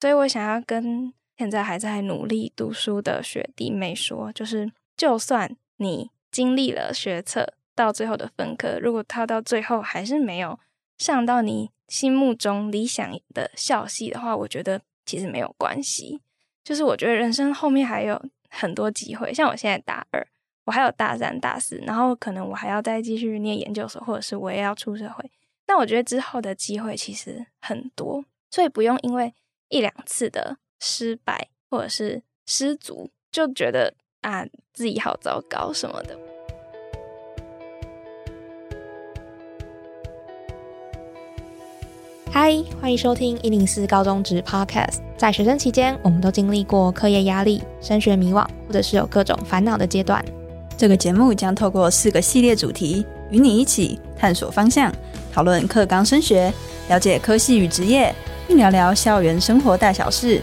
所以我想要跟现在还在努力读书的学弟妹说，就是就算你经历了学测到最后的分科，如果他到最后还是没有上到你心目中理想的校系的话，我觉得其实没有关系。就是我觉得人生后面还有很多机会，像我现在大二，我还有大三、大四，然后可能我还要再继续念研究所，或者是我也要出社会。但我觉得之后的机会其实很多，所以不用因为一两次的失败或者是失足，就觉得啊自己好糟糕什么的。嗨，欢迎收听一零四高中职 Podcast。在学生期间，我们都经历过课业压力、升学迷惘，或者是有各种烦恼的阶段。这个节目将透过四个系列主题，与你一起探索方向，讨论课纲升学，了解科系与职业，聊聊校园生活大小事。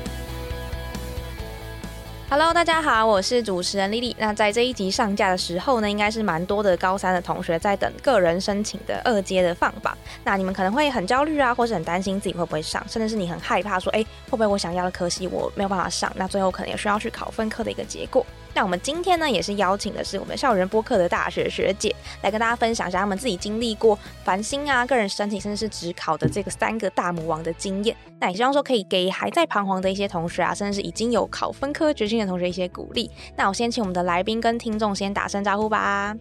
Hello，大家好，我是主持人丽丽。那在这一集上架的时候呢，应该是蛮多的高三的同学在等个人申请的二阶的放榜。那你们可能会很焦虑啊，或是很担心自己会不会上，甚至是你很害怕说，哎，会不会我想要的科系我没有办法上？那最后可能也需要去考分科的一个结果。那我们今天呢，也是邀请的是我们校园播客的大学学姐，来跟大家分享一下他们自己经历过繁星啊、个人申请，甚至是职考的这个三个大魔王的经验。那也希望说可以给还在彷徨的一些同学啊，甚至是已经有考分科决心的同学一些鼓励。那我先请我们的来宾跟听众先打声招呼吧。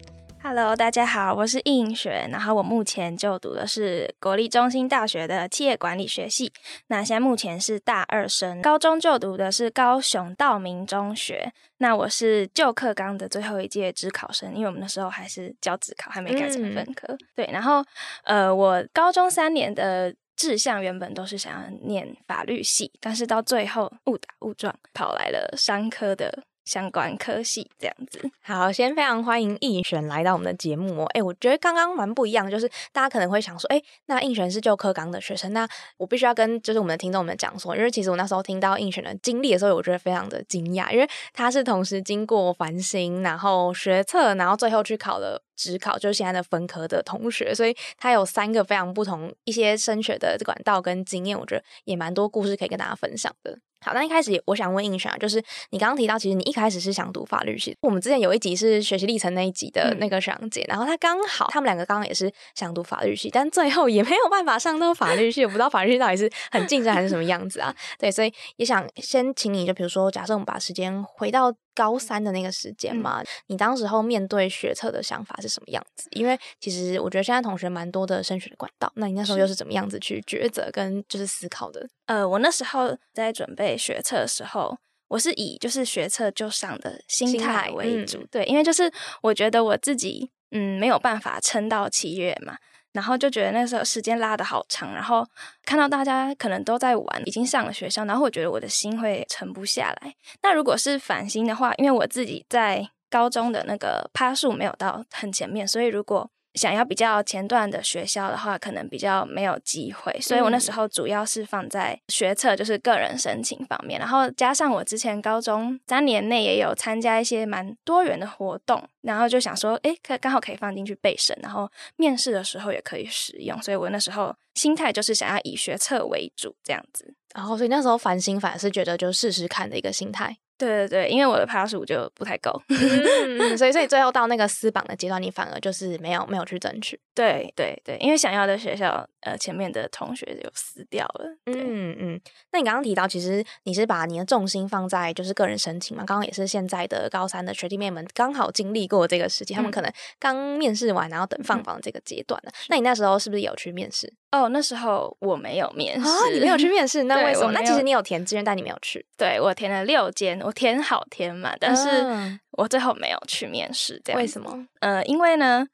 Hello，大家好，我是应雪，然后我目前就读的是国立中心大学的企业管理学系，那现在目前是大二生，高中就读的是高雄道明中学，那我是旧课纲的最后一届职考生，因为我们那时候还是教职考，还没改成分科，对，然后呃，我高中三年的。志向原本都是想要念法律系，但是到最后误打误撞跑来了商科的相关科系，这样子。好，先非常欢迎应璇来到我们的节目哦。哎，我觉得刚刚蛮不一样，就是大家可能会想说，哎，那应璇是旧科纲的学生，那我必须要跟就是我们的听众们讲说，因为其实我那时候听到应璇的经历的时候，我觉得非常的惊讶，因为他是同时经过繁星，然后学测，然后最后去考了。职考就是现在的分科的同学，所以他有三个非常不同一些升学的管道跟经验，我觉得也蛮多故事可以跟大家分享的。好，那一开始我想问应璇啊，就是你刚刚提到，其实你一开始是想读法律系。我们之前有一集是学习历程那一集的那个学长姐，然后他刚好他们两个刚刚也是想读法律系，但最后也没有办法上到法律系，我不知道法律系到底是很竞争还是什么样子啊？对，所以也想先请你就比如说，假设我们把时间回到高三的那个时间嘛，嗯、你当时候面对学测的想法是什么样子？因为其实我觉得现在同学蛮多的升学的管道，那你那时候又是怎么样子去抉择跟就是思考的？呃，我那时候在准备学测的时候，我是以就是学测就上的心态为主，嗯、对，因为就是我觉得我自己嗯没有办法撑到七月嘛，然后就觉得那时候时间拉的好长，然后看到大家可能都在玩，已经上了学校，然后我觉得我的心会沉不下来。那如果是反心的话，因为我自己在高中的那个趴数没有到很前面，所以如果想要比较前段的学校的话，可能比较没有机会，所以我那时候主要是放在学测，就是个人申请方面，然后加上我之前高中三年内也有参加一些蛮多元的活动，然后就想说，诶，可刚好可以放进去备审，然后面试的时候也可以使用，所以我那时候心态就是想要以学测为主这样子，然后所以那时候烦心反而是觉得就试试看的一个心态。对对对，因为我的趴数就不太够，嗯、所以所以 最后到那个私榜的阶段，你反而就是没有没有去争取。对对对，因为想要的学校，呃，前面的同学就撕掉了。嗯嗯，那你刚刚提到，其实你是把你的重心放在就是个人申请嘛？刚刚也是现在的高三的学弟妹们刚好经历过这个时期，他们可能刚面试完，然后等放榜这个阶段了。那你那时候是不是有去面试？哦，那时候我没有面试，哦，你没有去面试，那为什么？那其实你有填志愿，但你没有去。对我填了六间，我填好填满，但是我最后没有去面试。这样为什么？呃，因为呢，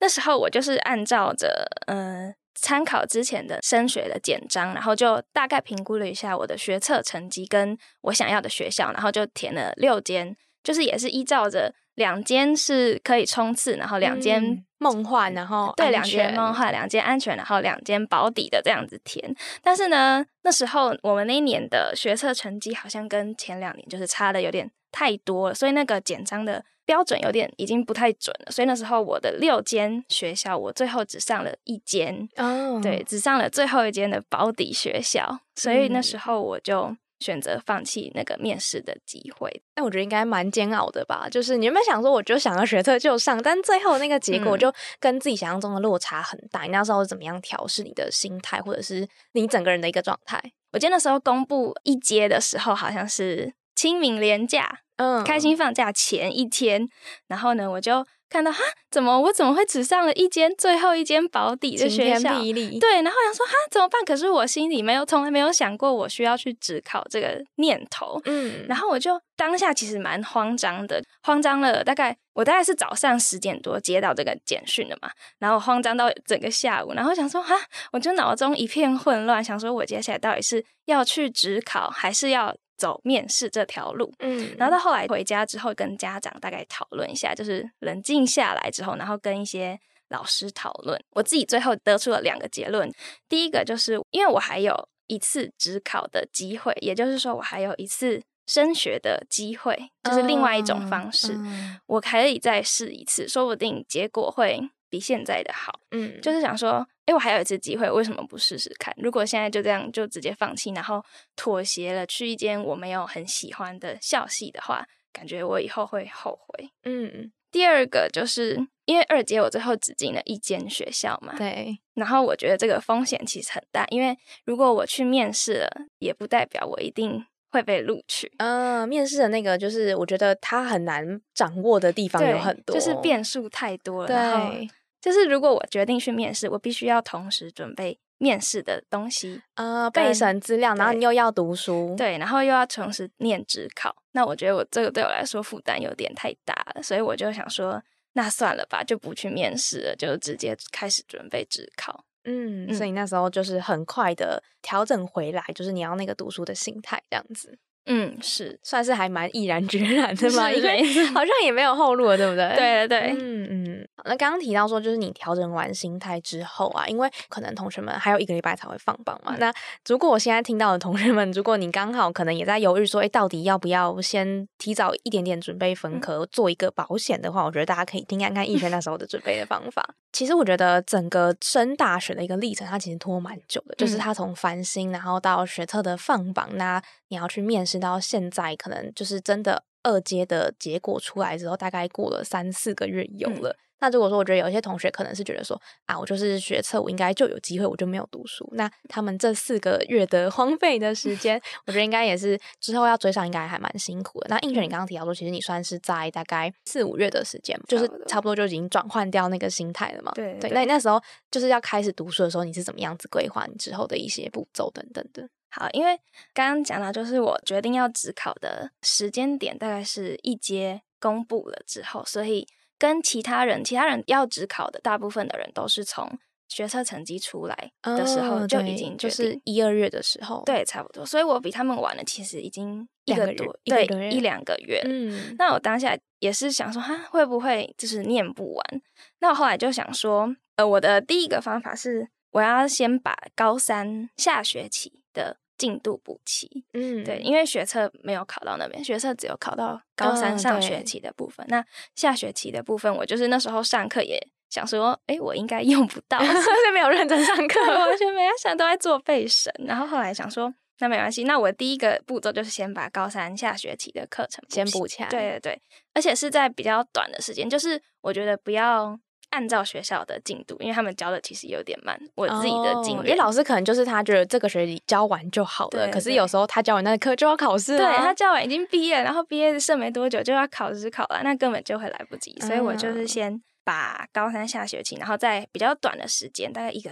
那时候我就是按照着呃参考之前的升学的简章，然后就大概评估了一下我的学测成绩跟我想要的学校，然后就填了六间，就是也是依照着两间是可以冲刺，然后两间。嗯梦幻，然后对两间梦幻，两间安全，然后两间保底的这样子填。但是呢，那时候我们那一年的学测成绩好像跟前两年就是差的有点太多了，所以那个简章的标准有点已经不太准了。所以那时候我的六间学校，我最后只上了一间，哦，对，只上了最后一间的保底学校。所以那时候我就。选择放弃那个面试的机会，但我觉得应该蛮煎熬的吧。就是你有没有想说，我就想要学测就上，但最后那个结果就跟自己想象中的落差很大。你那时候怎么样调试你的心态，或者是你整个人的一个状态？我记得那时候公布一阶的时候，好像是清明连假，嗯，开心放假前一天，然后呢，我就。看到哈，怎么我怎么会只上了一间最后一间保底的学校？对，然后想说哈怎么办？可是我心里没有从来没有想过我需要去只考这个念头。嗯，然后我就当下其实蛮慌张的，慌张了大概我大概是早上十点多接到这个简讯的嘛，然后慌张到整个下午，然后想说哈，我就脑中一片混乱，想说我接下来到底是要去职考还是要？走面试这条路，嗯，然后到后来回家之后，跟家长大概讨论一下，就是冷静下来之后，然后跟一些老师讨论，我自己最后得出了两个结论。第一个就是因为我还有一次职考的机会，也就是说我还有一次升学的机会，就是另外一种方式，我可以再试一次，说不定结果会比现在的好。嗯，就是想说。哎我还有一次机会，为什么不试试看？如果现在就这样就直接放弃，然后妥协了去一间我没有很喜欢的校系的话，感觉我以后会后悔。嗯，第二个就是因为二姐我最后只进了一间学校嘛，对。然后我觉得这个风险其实很大，因为如果我去面试了，也不代表我一定会被录取。嗯，面试的那个就是我觉得他很难掌握的地方有很多，就是变数太多了。对。就是如果我决定去面试，我必须要同时准备面试的东西，呃，备审资料，然后你又要读书，对，然后又要同时念职考。那我觉得我这个对我来说负担有点太大了，所以我就想说，那算了吧，就不去面试了，就直接开始准备职考。嗯，所以那时候就是很快的调整回来，就是你要那个读书的心态这样子。嗯，是算是还蛮毅然决然的嘛，因为好像也没有后路了，对不对？对对对，嗯嗯。那刚刚提到说，就是你调整完心态之后啊，因为可能同学们还有一个礼拜才会放榜嘛。那如果我现在听到的同学们，如果你刚好可能也在犹豫说，哎，到底要不要先提早一点点准备分科，做一个保险的话，我觉得大家可以听看看逸轩那时候的准备的方法。其实我觉得整个升大学的一个历程，它其实拖蛮久的，就是他从繁星，然后到学测的放榜，那你要去面试。到现在，可能就是真的二阶的结果出来之后，大概过了三四个月有了。那如果说，我觉得有一些同学可能是觉得说，啊，我就是学测，我应该就有机会，我就没有读书。那他们这四个月的 荒废的时间，我觉得应该也是之后要追上，应该还蛮辛苦的。那应选，你刚刚提到说，其实你算是在大概四五月的时间，就是差不多就已经转换掉那个心态了嘛？对对。那你那时候就是要开始读书的时候，你是怎么样子规划你之后的一些步骤等等的？好，因为刚刚讲到，就是我决定要只考的时间点，大概是一阶公布了之后，所以跟其他人，其他人要只考的大部分的人都是从学测成绩出来的时候就已经就是一二月的时候，对，差不多。所以我比他们晚了，其实已经一个多，对，一两个月。嗯，那我当下也是想说，哈，会不会就是念不完？那我后来就想说，呃，我的第一个方法是，我要先把高三下学期。的进度补齐，嗯，对，因为学测没有考到那边，学测只有考到高三上学期的部分。那下学期的部分，我就是那时候上课也想说，哎，我应该用不到，所以没有认真上 课，完全没想都在做背审。然后后来想说，那没关系，那我第一个步骤就是先把高三下学期的课程先补起来。对对对，而且是在比较短的时间，就是我觉得不要。按照学校的进度，因为他们教的其实有点慢。我自己的经验，因为老师可能就是他觉得这个学期教完就好了，可是有时候他教完那课就要考试了。对他教完已经毕业，然后毕业剩没多久就要考试考了，那根本就会来不及。所以我就是先把高三下学期，然后在比较短的时间，大概一个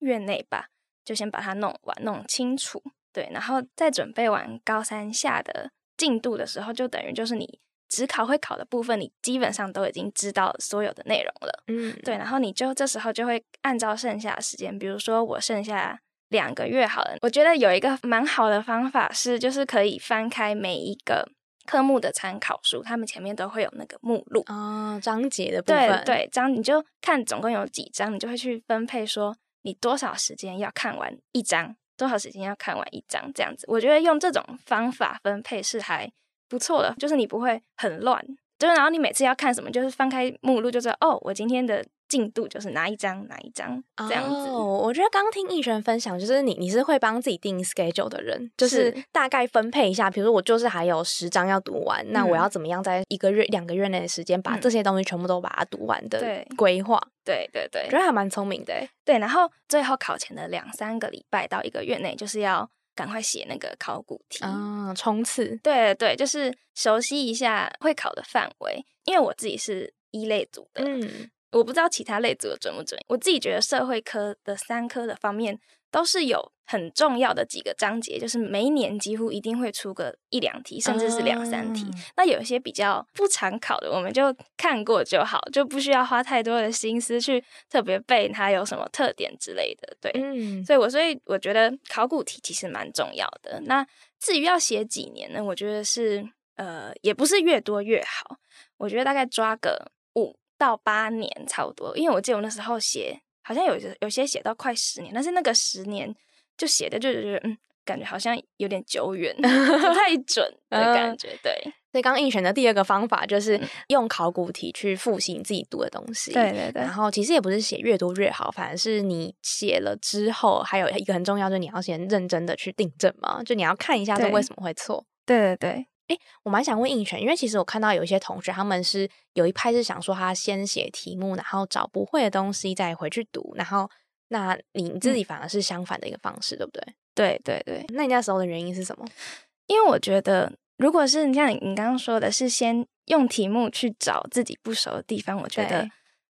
月内吧，就先把它弄完弄清楚。对，然后在准备完高三下的进度的时候，就等于就是你。只考会考的部分，你基本上都已经知道所有的内容了。嗯，对，然后你就这时候就会按照剩下的时间，比如说我剩下两个月好了，我觉得有一个蛮好的方法是，就是可以翻开每一个科目的参考书，他们前面都会有那个目录哦，章节的部分。对对，章你就看总共有几章，你就会去分配说你多少时间要看完一章，多少时间要看完一章这样子。我觉得用这种方法分配是还。不错的，就是你不会很乱，就是然后你每次要看什么，就是翻开目录就知道哦，我今天的。进度就是哪一张哪一张这样子。我觉得刚听艺璇分享，就是你你是会帮自己定 schedule 的人，就是大概分配一下，比如说我就是还有十章要读完，那我要怎么样在一个月两个月内的时间把这些东西全部都把它读完的规划。对对对，觉得还蛮聪明的。对，然后最后考前的两三个礼拜到一个月内，就是要赶快写那个考古题啊，冲刺。对对，就是熟悉一下会考的范围，因为我自己是一类组的。嗯。我不知道其他类组的准不准，我自己觉得社会科的三科的方面都是有很重要的几个章节，就是每一年几乎一定会出个一两题，甚至是两三题。那有一些比较不常考的，我们就看过就好，就不需要花太多的心思去特别背它有什么特点之类的。对，嗯，所以我所以我觉得考古题其实蛮重要的。那至于要写几年呢？我觉得是呃，也不是越多越好，我觉得大概抓个五。到八年差不多，因为我记得我那时候写，好像有有些写到快十年，但是那个十年就写的就是觉得，嗯，感觉好像有点久远，不太 准的感觉。对，所以刚应选的第二个方法就是用考古题去复习你自己读的东西。对对对。然后其实也不是写越多越好，反而是你写了之后，还有一个很重要，就是你要先认真的去订正嘛，就你要看一下这为什么会错。对对对。哎，我蛮想问应泉，因为其实我看到有一些同学，他们是有一派是想说他先写题目，然后找不会的东西再回去读，然后那你自己反而是相反的一个方式，对不对？对对对。那你那时候的原因是什么？因为我觉得，如果是你像你刚刚说的，是先用题目去找自己不熟的地方，我觉得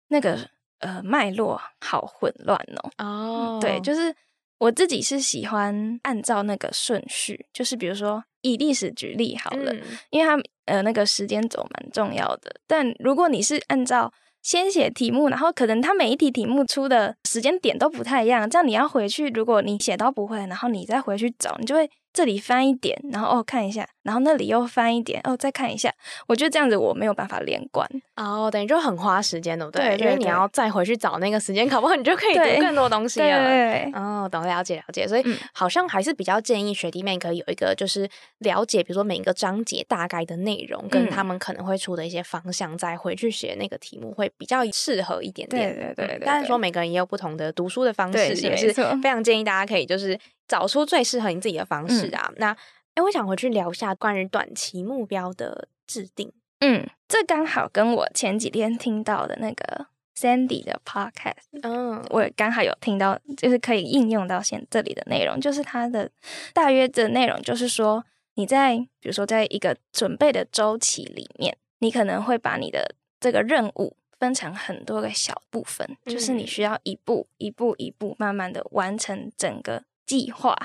那个呃脉络好混乱哦。哦，对，就是我自己是喜欢按照那个顺序，就是比如说。以历史举例好了，因为它呃那个时间轴蛮重要的。但如果你是按照先写题目，然后可能它每一题题目出的时间点都不太一样，这样你要回去，如果你写到不会，然后你再回去找，你就会。这里翻一点，然后哦看一下，然后那里又翻一点，哦再看一下。我觉得这样子我没有办法连贯哦，等于就很花时间，对不对？因为你要再回去找那个时间，考不好你就可以读更多东西了。对，哦，懂了解了解。所以好像还是比较建议学弟妹可以有一个就是了解，比如说每一个章节大概的内容，跟他们可能会出的一些方向，再回去写那个题目会比较适合一点点。对对对。但是说每个人也有不同的读书的方式，也是非常建议大家可以就是。找出最适合你自己的方式啊！那哎，我想回去聊一下关于短期目标的制定。嗯，这刚好跟我前几天听到的那个 Sandy 的 Podcast，嗯，我刚好有听到，就是可以应用到现这里的内容。就是它的大约的内容，就是说你在比如说在一个准备的周期里面，你可能会把你的这个任务分成很多个小部分，就是你需要一步一步一步慢慢的完成整个。计划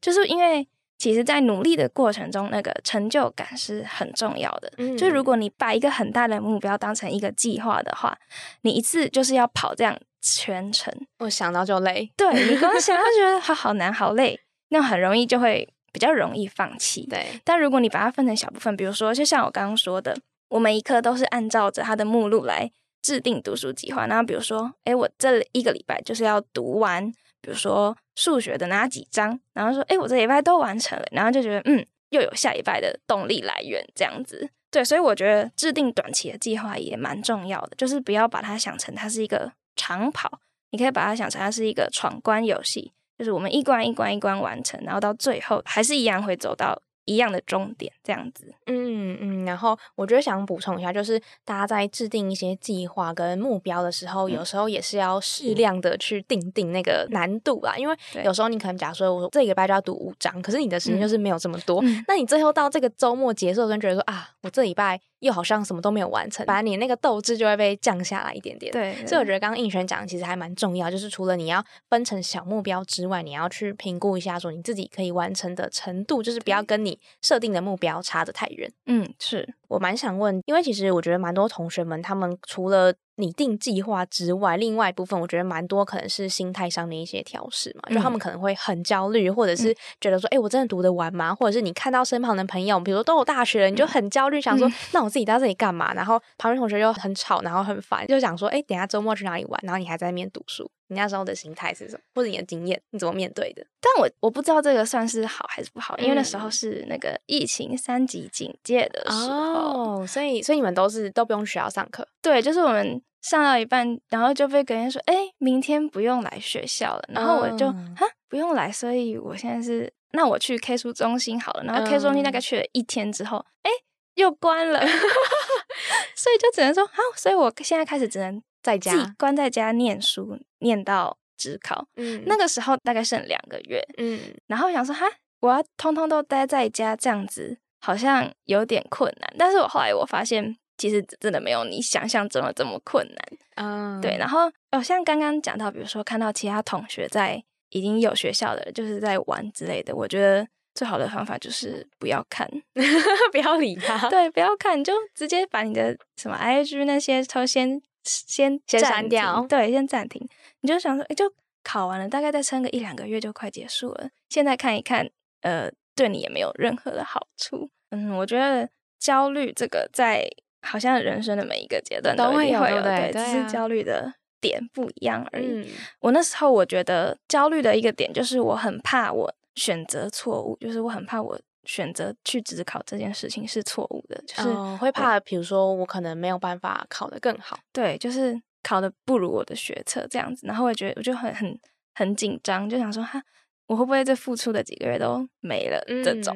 就是因为，其实，在努力的过程中，那个成就感是很重要的。就如果你把一个很大的目标当成一个计划的话，你一次就是要跑这样全程，我想到就累。对你光想到觉得 它好难好累，那很容易就会比较容易放弃。对，但如果你把它分成小部分，比如说，就像我刚刚说的，我每一科都是按照着它的目录来制定读书计划。然后，比如说，哎，我这一个礼拜就是要读完。比如说数学的哪几章，然后说，哎，我这礼拜都完成了，然后就觉得，嗯，又有下一拜的动力来源，这样子。对，所以我觉得制定短期的计划也蛮重要的，就是不要把它想成它是一个长跑，你可以把它想成它是一个闯关游戏，就是我们一关一关一关完成，然后到最后还是一样会走到。一样的终点，这样子。嗯嗯，然后我觉得想补充一下，就是大家在制定一些计划跟目标的时候，有时候也是要适量的去定定那个难度啦。因为有时候你可能假如说我这个礼拜就要读五章，可是你的时间就是没有这么多，那你最后到这个周末结束，跟觉得说啊，我这礼拜。又好像什么都没有完成，把你那个斗志就会被降下来一点点。对，所以我觉得刚刚应璇讲的其实还蛮重要，就是除了你要分成小目标之外，你要去评估一下说你自己可以完成的程度，就是不要跟你设定的目标差得太远。嗯，是我蛮想问，因为其实我觉得蛮多同学们他们除了拟定计划之外，另外一部分我觉得蛮多可能是心态上的一些调试嘛，就他们可能会很焦虑，或者是觉得说，哎，我真的读得完吗？或者是你看到身旁的朋友，比如说都有大学了，你就很焦虑，想说，那我自己到这里干嘛？然后旁边同学又很吵，然后很烦，就想说，哎，等下周末去哪里玩？然后你还在那边读书。你那时候的心态是什么，或者你的经验，你怎么面对的？但我我不知道这个算是好还是不好，因为那时候是那个疫情三级警戒的时候，哦所以所以你们都是都不用学校上课。对，就是我们上到一半，然后就被隔天说，哎，明天不用来学校了。然后我就哈不用来，所以我现在是那我去 K 书中心好了。然后 K 书中心大概去了一天之后，哎，又关了，所以就只能说好，所以我现在开始只能。在家关在家念书，念到职考。嗯，那个时候大概剩两个月。嗯，然后想说哈，我要通通都待在家，这样子好像有点困难。但是我后来我发现，其实真的没有你想象中的这么困难。嗯，对。然后哦，像刚刚讲到，比如说看到其他同学在已经有学校的，就是在玩之类的，我觉得最好的方法就是不要看，不要理他。对，不要看，你就直接把你的什么 IG 那些都先。先先删掉，对，先暂停。你就想说，哎，就考完了，大概再撑个一两个月就快结束了。现在看一看，呃，对你也没有任何的好处。嗯，我觉得焦虑这个在好像人生的每一个阶段都会有，对，只是焦虑的点不一样而已。我那时候我觉得焦虑的一个点就是我很怕我选择错误，就是我很怕我。选择去职考这件事情是错误的，就是会怕，比如说我可能没有办法考得更好，对，就是考的不如我的学测这样子，然后我觉得我就很很很紧张，就想说哈，我会不会这付出的几个月都没了这种？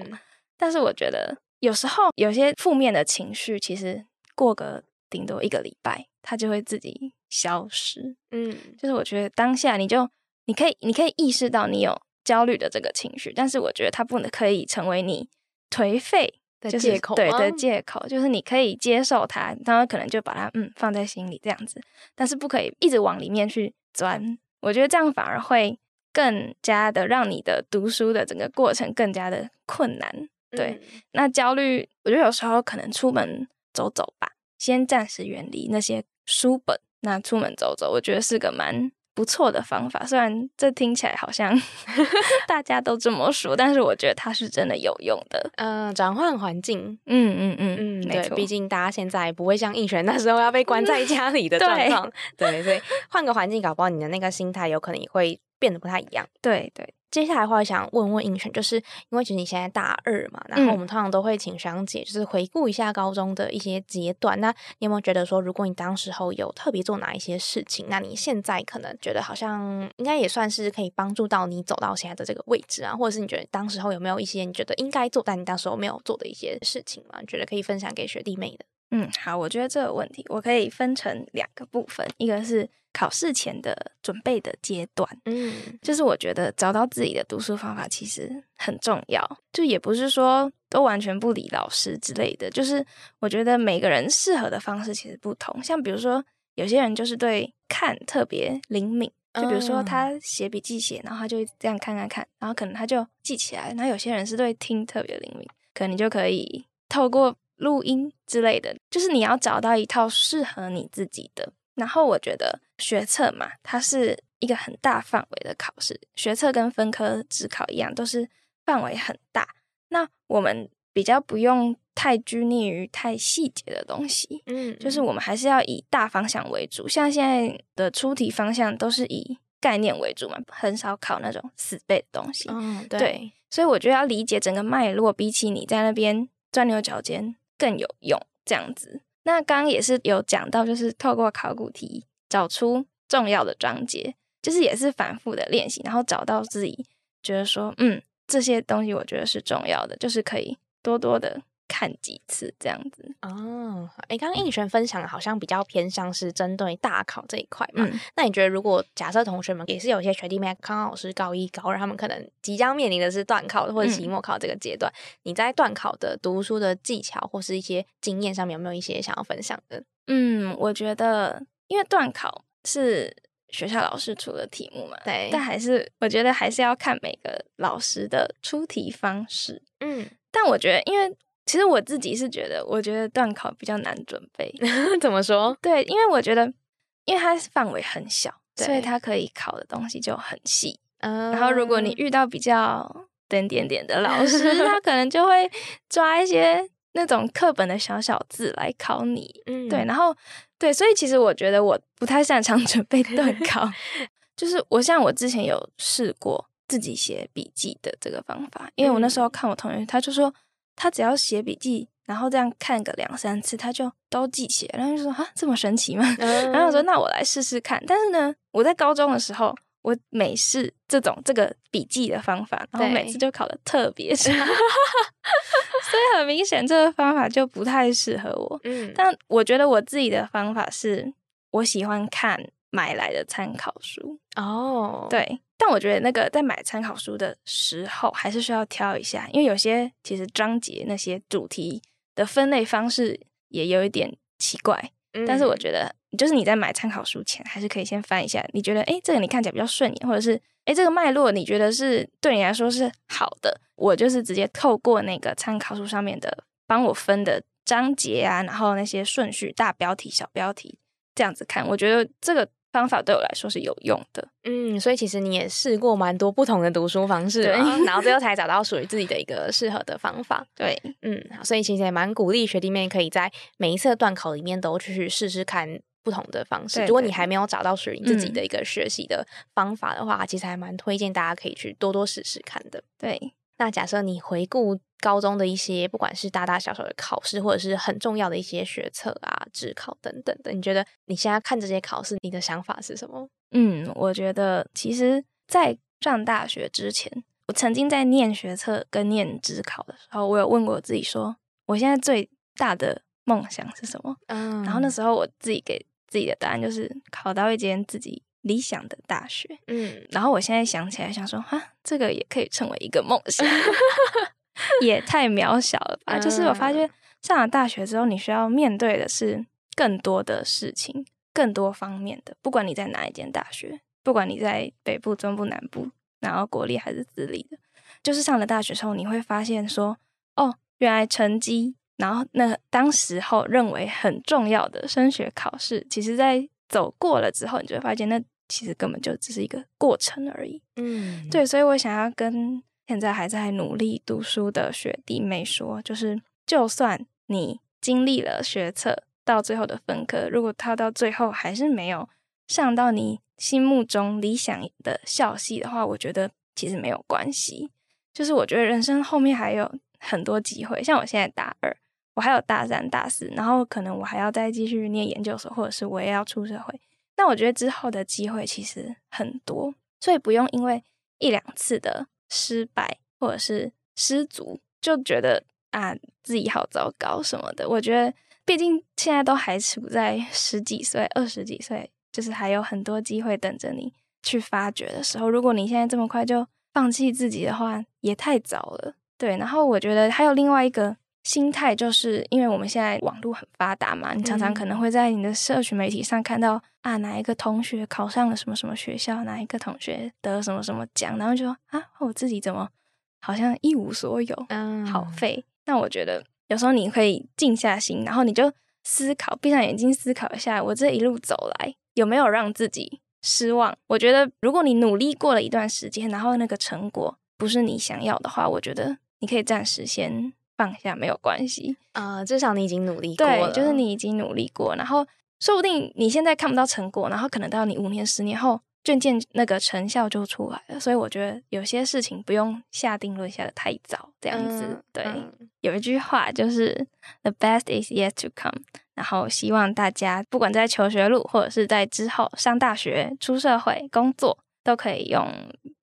但是我觉得有时候有些负面的情绪，其实过个顶多一个礼拜，它就会自己消失。嗯，就是我觉得当下你就你可以你可以意识到你有。焦虑的这个情绪，但是我觉得它不能可以成为你颓废的借口，对的借口，就是你可以接受它，当然可能就把它嗯放在心里这样子，但是不可以一直往里面去钻。我觉得这样反而会更加的让你的读书的整个过程更加的困难。对，那焦虑，我觉得有时候可能出门走走吧，先暂时远离那些书本，那出门走走，我觉得是个蛮。不错的方法，虽然这听起来好像 大家都这么说，但是我觉得它是真的有用的。嗯，转换环境，嗯嗯嗯嗯，对，毕竟大家现在不会像应璇那时候要被关在家里的 状况，对，所以换个环境，搞不好你的那个心态有可能也会变得不太一样。对对。接下来的话，想问问应璇，就是因为其实你现在大二嘛，然后我们通常都会请学长姐，就是回顾一下高中的一些阶段。那你有没有觉得说，如果你当时候有特别做哪一些事情，那你现在可能觉得好像应该也算是可以帮助到你走到现在的这个位置啊？或者是你觉得当时候有没有一些你觉得应该做，但你当时候没有做的一些事情吗？觉得可以分享给学弟妹的？嗯，好，我觉得这个问题我可以分成两个部分，一个是考试前的准备的阶段，嗯，就是我觉得找到自己的读书方法其实很重要，就也不是说都完全不理老师之类的，就是我觉得每个人适合的方式其实不同，像比如说有些人就是对看特别灵敏，就比如说他写笔记写，然后他就这样看看看，然后可能他就记起来，然后有些人是对听特别灵敏，可能你就可以透过。录音之类的，就是你要找到一套适合你自己的。然后我觉得学测嘛，它是一个很大范围的考试，学测跟分科只考一样，都是范围很大。那我们比较不用太拘泥于太细节的东西，嗯，就是我们还是要以大方向为主。像现在的出题方向都是以概念为主嘛，很少考那种死背的东西。嗯，对。所以我觉得要理解整个脉络，比起你在那边钻牛角尖。更有用，这样子。那刚刚也是有讲到，就是透过考古题找出重要的章节，就是也是反复的练习，然后找到自己觉得说，嗯，这些东西我觉得是重要的，就是可以多多的。看几次这样子哦，哎，刚刚应璇分享的好像比较偏向是针对大考这一块嘛。那你觉得，如果假设同学们也是有些学弟妹，刚好是高一、高二，他们可能即将面临的是断考或者期末考这个阶段，你在断考的读书的技巧或是一些经验上面，有没有一些想要分享的？嗯，我觉得，因为断考是学校老师出的题目嘛，对，但还是我觉得还是要看每个老师的出题方式。嗯，但我觉得，因为其实我自己是觉得，我觉得段考比较难准备。怎么说？对，因为我觉得，因为它范围很小，所以它可以考的东西就很细。嗯，然后如果你遇到比较点点点的老师，他 可能就会抓一些那种课本的小小字来考你。嗯，对，然后对，所以其实我觉得我不太擅长 准备段考。就是我像我之前有试过自己写笔记的这个方法，因为我那时候看我同学，他就说他只要写笔记，然后这样看个两三次，他就都记起来，然后就说啊这么神奇吗？然后我说那我来试试看。但是呢，我在高中的时候，我每试这种这个笔记的方法，然后每次就考的特别差，所以很明显这个方法就不太适合我。嗯，但我觉得我自己的方法是我喜欢看。买来的参考书哦，对，但我觉得那个在买参考书的时候，还是需要挑一下，因为有些其实章节那些主题的分类方式也有一点奇怪。嗯但是我觉得，就是你在买参考书前，还是可以先翻一下，你觉得哎，这个你看起来比较顺眼，或者是哎，这个脉络你觉得是对你来说是好的，我就是直接透过那个参考书上面的帮我分的章节啊，然后那些顺序、大标题、小标题这样子看，我觉得这个。方法对我来说是有用的，嗯，所以其实你也试过蛮多不同的读书方式，然后最后才找到属于自己的一个适合的方法。对，嗯，所以其实也蛮鼓励学弟妹可以在每一次的段考里面都去试试看不同的方式。如果你还没有找到属于自己的一个学习的方法的话，其实还蛮推荐大家可以去多多试试看的。对。那假设你回顾高中的一些，不管是大大小小的考试，或者是很重要的一些学测啊、职考等等的，你觉得你现在看这些考试，你的想法是什么？嗯，我觉得其实，在上大学之前，我曾经在念学测跟念职考的时候，我有问过我自己说，我现在最大的梦想是什么？嗯，然后那时候我自己给自己的答案就是考到一间自己。理想的大学，嗯，然后我现在想起来，想说，哈，这个也可以成为一个梦想，也太渺小了吧？就是我发现上了大学之后，你需要面对的是更多的事情，更多方面的。不管你在哪一间大学，不管你在北部、中部、南部，然后国立还是私立的，就是上了大学之后，你会发现说，哦，原来成绩，然后那当时候认为很重要的升学考试，其实在走过了之后，你就会发现那。其实根本就只是一个过程而已。嗯，对，所以我想要跟现在还在努力读书的学弟妹说，就是就算你经历了学测到最后的分科，如果他到最后还是没有上到你心目中理想的校系的话，我觉得其实没有关系。就是我觉得人生后面还有很多机会，像我现在大二，我还有大三、大四，然后可能我还要再继续念研究所，或者是我也要出社会。那我觉得之后的机会其实很多，所以不用因为一两次的失败或者是失足就觉得啊自己好糟糕什么的。我觉得毕竟现在都还处在 十几岁、二十几岁，就是还有很多机会等着你去发掘的时候。如果你现在这么快就放弃自己的话，也太早了。对，然后我觉得还有另外一个。心态就是因为我们现在网络很发达嘛，你常常可能会在你的社群媒体上看到啊，哪一个同学考上了什么什么学校，哪一个同学得什么什么奖，然后就说啊，我自己怎么好像一无所有，嗯，好废。那我觉得有时候你可以静下心，然后你就思考，闭上眼睛思考一下，我这一路走来有没有让自己失望？我觉得如果你努力过了一段时间，然后那个成果不是你想要的话，我觉得你可以暂时先。放下没有关系啊，至少你已经努力过了，就是你已经努力过，然后说不定你现在看不到成果，然后可能到你五年、十年后，渐渐那个成效就出来了。所以我觉得有些事情不用下定论下的太早，这样子。对，有一句话就是 “the best is yet to come”，然后希望大家不管在求学路或者是在之后上大学、出社会工作，都可以用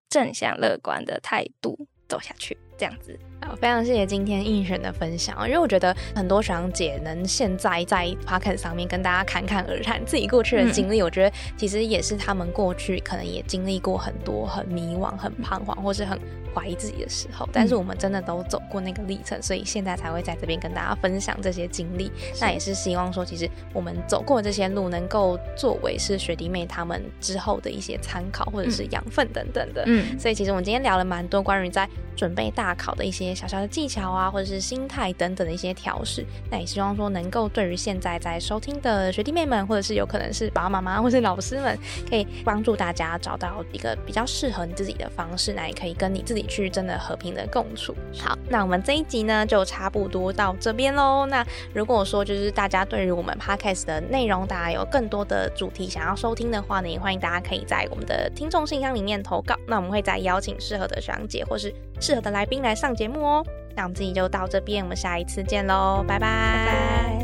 正向乐观的态度走下去，这样子。非常谢谢今天应选的分享因为我觉得很多学长姐能现在在 p o c a s t 上面跟大家侃侃而谈自己过去的经历，我觉得其实也是他们过去可能也经历过很多很迷惘、很彷徨，或是很怀疑自己的时候。但是我们真的都走过那个历程，所以现在才会在这边跟大家分享这些经历。那也是希望说，其实我们走过这些路，能够作为是学弟妹他们之后的一些参考或者是养分等等的。嗯，所以其实我们今天聊了蛮多关于在准备大考的一些小小的技巧啊，或者是心态等等的一些调试。那也希望说能够对于现在在收听的学弟妹们，或者是有可能是爸爸妈妈或是老师们，可以帮助大家找到一个比较适合你自己的方式，那也可以跟你自己去真的和平的共处。好，那我们这一集呢就差不多到这边喽。那如果说就是大家对于我们 podcast 的内容，大家有更多的主题想要收听的话呢，也欢迎大家可以在我们的听众信箱里面投稿。那我们会再邀请适合的学长姐或是适合的来宾来上节目哦。那我们这集就到这边，我们下一次见喽，拜拜。